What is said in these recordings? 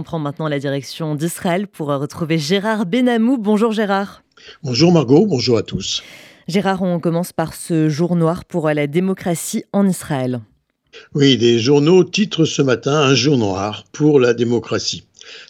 on prend maintenant la direction d'Israël pour retrouver Gérard Benamou. Bonjour Gérard. Bonjour Margot, bonjour à tous. Gérard, on commence par ce jour noir pour la démocratie en Israël. Oui, les journaux titrent ce matin un jour noir pour la démocratie.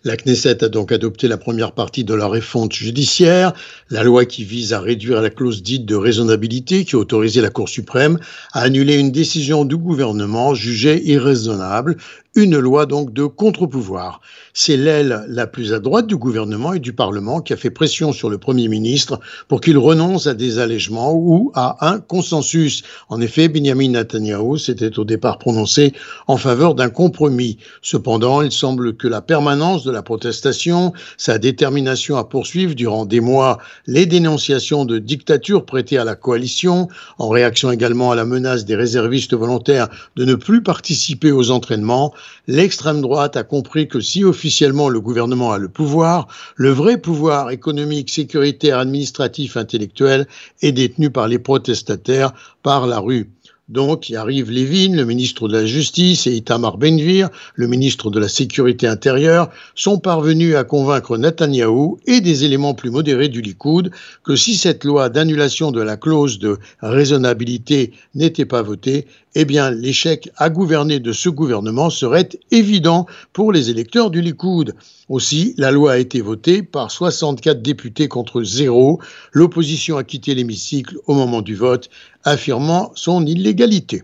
La Knesset a donc adopté la première partie de la réforme judiciaire, la loi qui vise à réduire la clause dite de raisonnabilité qui autorisait la Cour suprême à annuler une décision du gouvernement jugée irraisonnable, une loi donc de contre-pouvoir. C'est l'aile la plus à droite du gouvernement et du Parlement qui a fait pression sur le Premier ministre pour qu'il renonce à des allègements ou à un consensus. En effet, Benjamin Netanyahu s'était au départ prononcé en faveur d'un compromis. Cependant, il semble que la permanence de la protestation, sa détermination à poursuivre durant des mois les dénonciations de dictature prêtées à la coalition, en réaction également à la menace des réservistes volontaires de ne plus participer aux entraînements, l'extrême droite a compris que si officiellement le gouvernement a le pouvoir, le vrai pouvoir économique, sécuritaire, administratif, intellectuel est détenu par les protestataires, par la rue. Donc, y arrive Lévin, le ministre de la Justice, et Itamar Benvir, le ministre de la Sécurité intérieure, sont parvenus à convaincre Netanyahou et des éléments plus modérés du Likoud que si cette loi d'annulation de la clause de raisonnabilité n'était pas votée, eh bien, l'échec à gouverner de ce gouvernement serait évident pour les électeurs du Likoud. Aussi, la loi a été votée par 64 députés contre zéro. L'opposition a quitté l'hémicycle au moment du vote, affirmant son illégalité.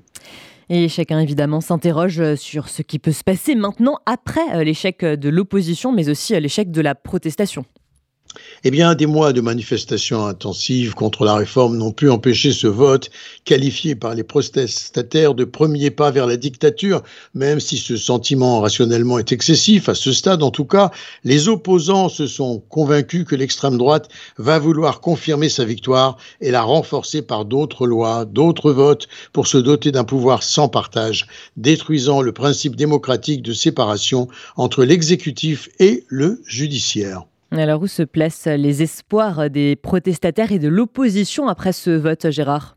Et chacun évidemment s'interroge sur ce qui peut se passer maintenant après l'échec de l'opposition, mais aussi l'échec de la protestation. Eh bien, des mois de manifestations intensives contre la réforme n'ont pu empêcher ce vote, qualifié par les protestataires de premier pas vers la dictature, même si ce sentiment rationnellement est excessif. À ce stade, en tout cas, les opposants se sont convaincus que l'extrême droite va vouloir confirmer sa victoire et la renforcer par d'autres lois, d'autres votes pour se doter d'un pouvoir sans partage, détruisant le principe démocratique de séparation entre l'exécutif et le judiciaire. Alors où se placent les espoirs des protestataires et de l'opposition après ce vote, Gérard?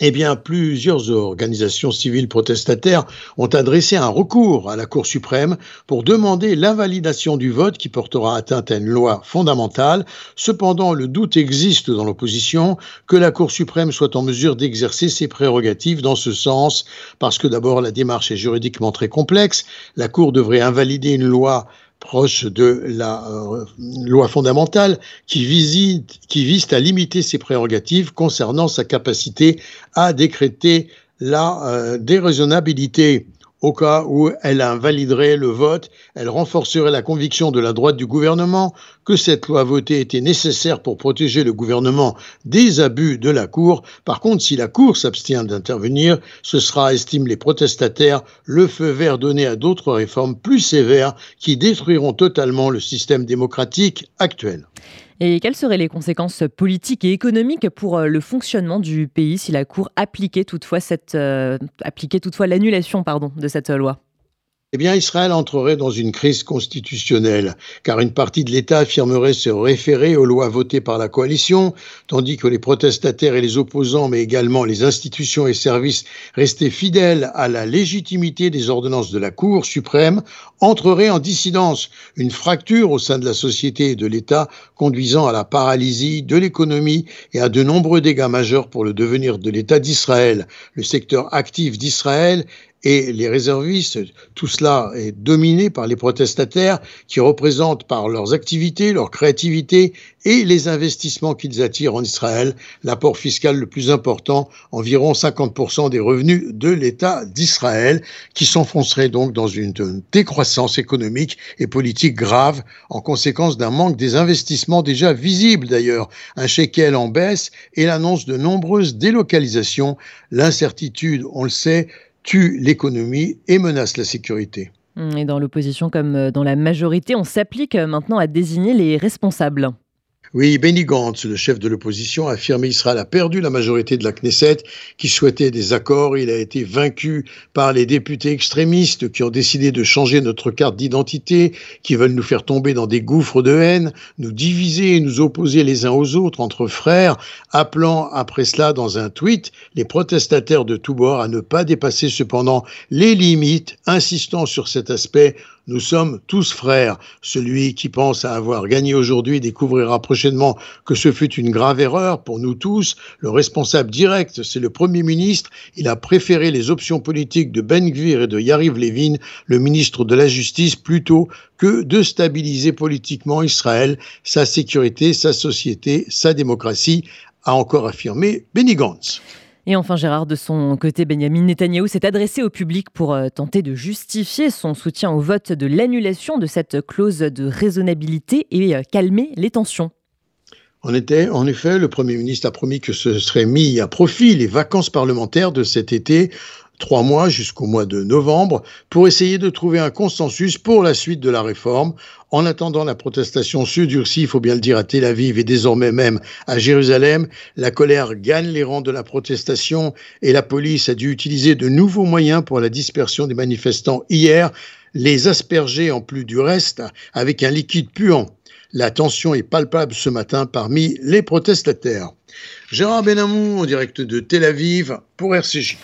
Eh bien, plusieurs organisations civiles protestataires ont adressé un recours à la Cour suprême pour demander l'invalidation du vote qui portera atteinte à une loi fondamentale. Cependant, le doute existe dans l'opposition que la Cour suprême soit en mesure d'exercer ses prérogatives dans ce sens, parce que d'abord, la démarche est juridiquement très complexe. La Cour devrait invalider une loi proche de la euh, loi fondamentale qui, visite, qui vise à limiter ses prérogatives concernant sa capacité à décréter la euh, déraisonnabilité au cas où elle invaliderait le vote, elle renforcerait la conviction de la droite du gouvernement que cette loi votée était nécessaire pour protéger le gouvernement des abus de la Cour. Par contre, si la Cour s'abstient d'intervenir, ce sera, estiment les protestataires, le feu vert donné à d'autres réformes plus sévères qui détruiront totalement le système démocratique actuel. Et quelles seraient les conséquences politiques et économiques pour euh, le fonctionnement du pays si la Cour appliquait toutefois, euh, l'annulation de cette loi? Eh bien, Israël entrerait dans une crise constitutionnelle, car une partie de l'État affirmerait se référer aux lois votées par la coalition, tandis que les protestataires et les opposants, mais également les institutions et services restés fidèles à la légitimité des ordonnances de la Cour suprême, entreraient en dissidence, une fracture au sein de la société et de l'État conduisant à la paralysie de l'économie et à de nombreux dégâts majeurs pour le devenir de l'État d'Israël. Le secteur actif d'Israël et les réservistes, tout cela est dominé par les protestataires qui représentent par leurs activités, leur créativité et les investissements qu'ils attirent en Israël. L'apport fiscal le plus important, environ 50% des revenus de l'État d'Israël, qui s'enfoncerait donc dans une décroissance économique et politique grave en conséquence d'un manque des investissements déjà visibles d'ailleurs, un shekel en baisse et l'annonce de nombreuses délocalisations, l'incertitude, on le sait, tue l'économie et menace la sécurité. Et dans l'opposition comme euh, dans la majorité, on s'applique euh, maintenant à désigner les responsables. Oui, Benny Gantz, le chef de l'opposition, a affirmé qu'Israël a perdu la majorité de la Knesset qui souhaitait des accords. Il a été vaincu par les députés extrémistes qui ont décidé de changer notre carte d'identité, qui veulent nous faire tomber dans des gouffres de haine, nous diviser et nous opposer les uns aux autres entre frères, appelant après cela dans un tweet les protestataires de tous bords à ne pas dépasser cependant les limites, insistant sur cet aspect nous sommes tous frères. Celui qui pense à avoir gagné aujourd'hui découvrira prochainement que ce fut une grave erreur pour nous tous. Le responsable direct, c'est le Premier ministre. Il a préféré les options politiques de Ben Gvir et de Yariv Levin, le ministre de la Justice, plutôt que de stabiliser politiquement Israël, sa sécurité, sa société, sa démocratie, a encore affirmé Benny Gantz. Et enfin, Gérard, de son côté, Benjamin Netanyahou s'est adressé au public pour euh, tenter de justifier son soutien au vote de l'annulation de cette clause de raisonnabilité et euh, calmer les tensions. En, en effet, le Premier ministre a promis que ce serait mis à profit les vacances parlementaires de cet été trois mois jusqu'au mois de novembre pour essayer de trouver un consensus pour la suite de la réforme. En attendant, la protestation se durcit, il faut bien le dire, à Tel Aviv et désormais même à Jérusalem. La colère gagne les rangs de la protestation et la police a dû utiliser de nouveaux moyens pour la dispersion des manifestants hier, les asperger en plus du reste avec un liquide puant. La tension est palpable ce matin parmi les protestataires. Gérard Benamou en direct de Tel Aviv pour RCJ.